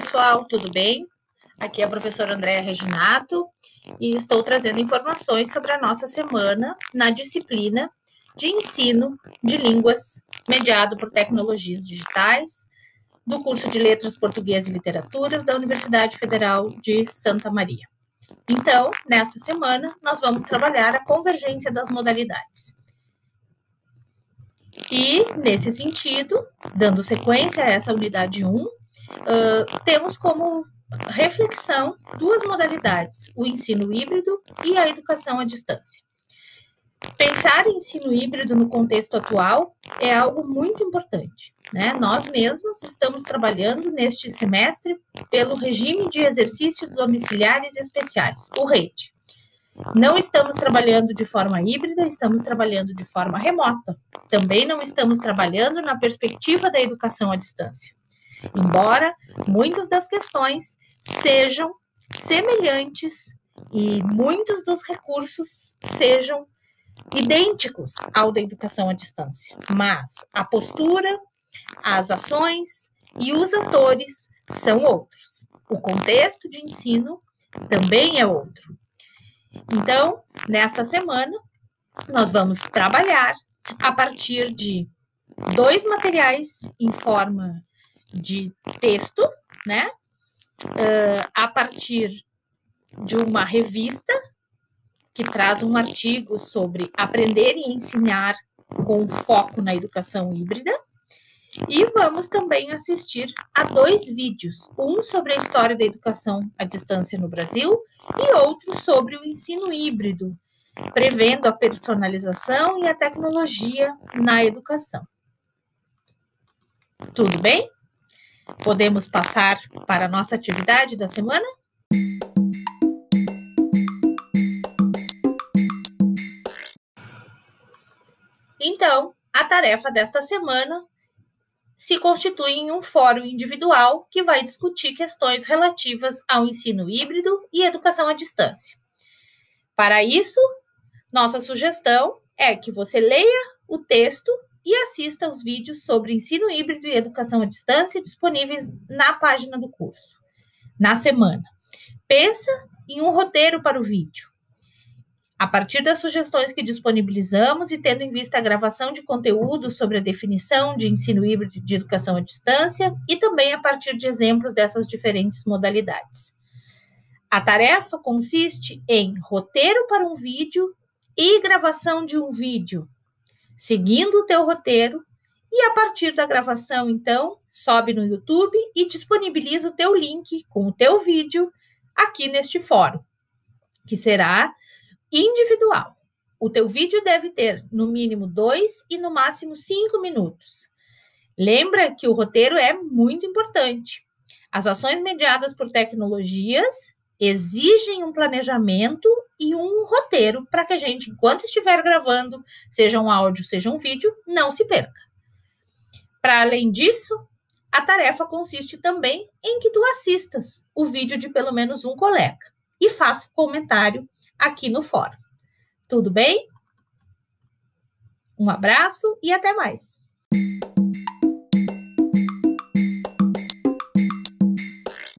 pessoal, tudo bem? Aqui é a professora Andréa Reginato e estou trazendo informações sobre a nossa semana na disciplina de ensino de línguas mediado por tecnologias digitais do curso de Letras Português e Literaturas da Universidade Federal de Santa Maria. Então, nesta semana, nós vamos trabalhar a convergência das modalidades. E, nesse sentido, dando sequência a essa unidade 1, uh, temos como reflexão duas modalidades: o ensino híbrido e a educação à distância. Pensar em ensino híbrido no contexto atual é algo muito importante. Né? Nós mesmos estamos trabalhando neste semestre pelo regime de exercício domiciliares especiais, o REIT. Não estamos trabalhando de forma híbrida, estamos trabalhando de forma remota. Também não estamos trabalhando na perspectiva da educação à distância. Embora muitas das questões sejam semelhantes e muitos dos recursos sejam idênticos ao da educação à distância, mas a postura, as ações e os atores são outros. O contexto de ensino também é outro. Então, nesta semana, nós vamos trabalhar a partir de dois materiais em forma de texto, né? Uh, a partir de uma revista que traz um artigo sobre aprender e ensinar com foco na educação híbrida. E vamos também assistir a dois vídeos, um sobre a história da educação à distância no Brasil e outro sobre o ensino híbrido, prevendo a personalização e a tecnologia na educação. Tudo bem? Podemos passar para a nossa atividade da semana? Então, a tarefa desta semana se constitui em um fórum individual que vai discutir questões relativas ao ensino híbrido e educação à distância. Para isso, nossa sugestão é que você leia o texto e assista aos vídeos sobre ensino híbrido e educação à distância disponíveis na página do curso, na semana. Pensa em um roteiro para o vídeo. A partir das sugestões que disponibilizamos e tendo em vista a gravação de conteúdo sobre a definição de ensino híbrido de educação à distância e também a partir de exemplos dessas diferentes modalidades. A tarefa consiste em roteiro para um vídeo e gravação de um vídeo, seguindo o teu roteiro e a partir da gravação, então, sobe no YouTube e disponibiliza o teu link com o teu vídeo aqui neste fórum, que será individual. O teu vídeo deve ter no mínimo dois e no máximo cinco minutos. Lembra que o roteiro é muito importante. As ações mediadas por tecnologias exigem um planejamento e um roteiro para que a gente, enquanto estiver gravando, seja um áudio, seja um vídeo, não se perca. Para além disso, a tarefa consiste também em que tu assistas o vídeo de pelo menos um colega e faça comentário aqui no fórum. Tudo bem? Um abraço e até mais.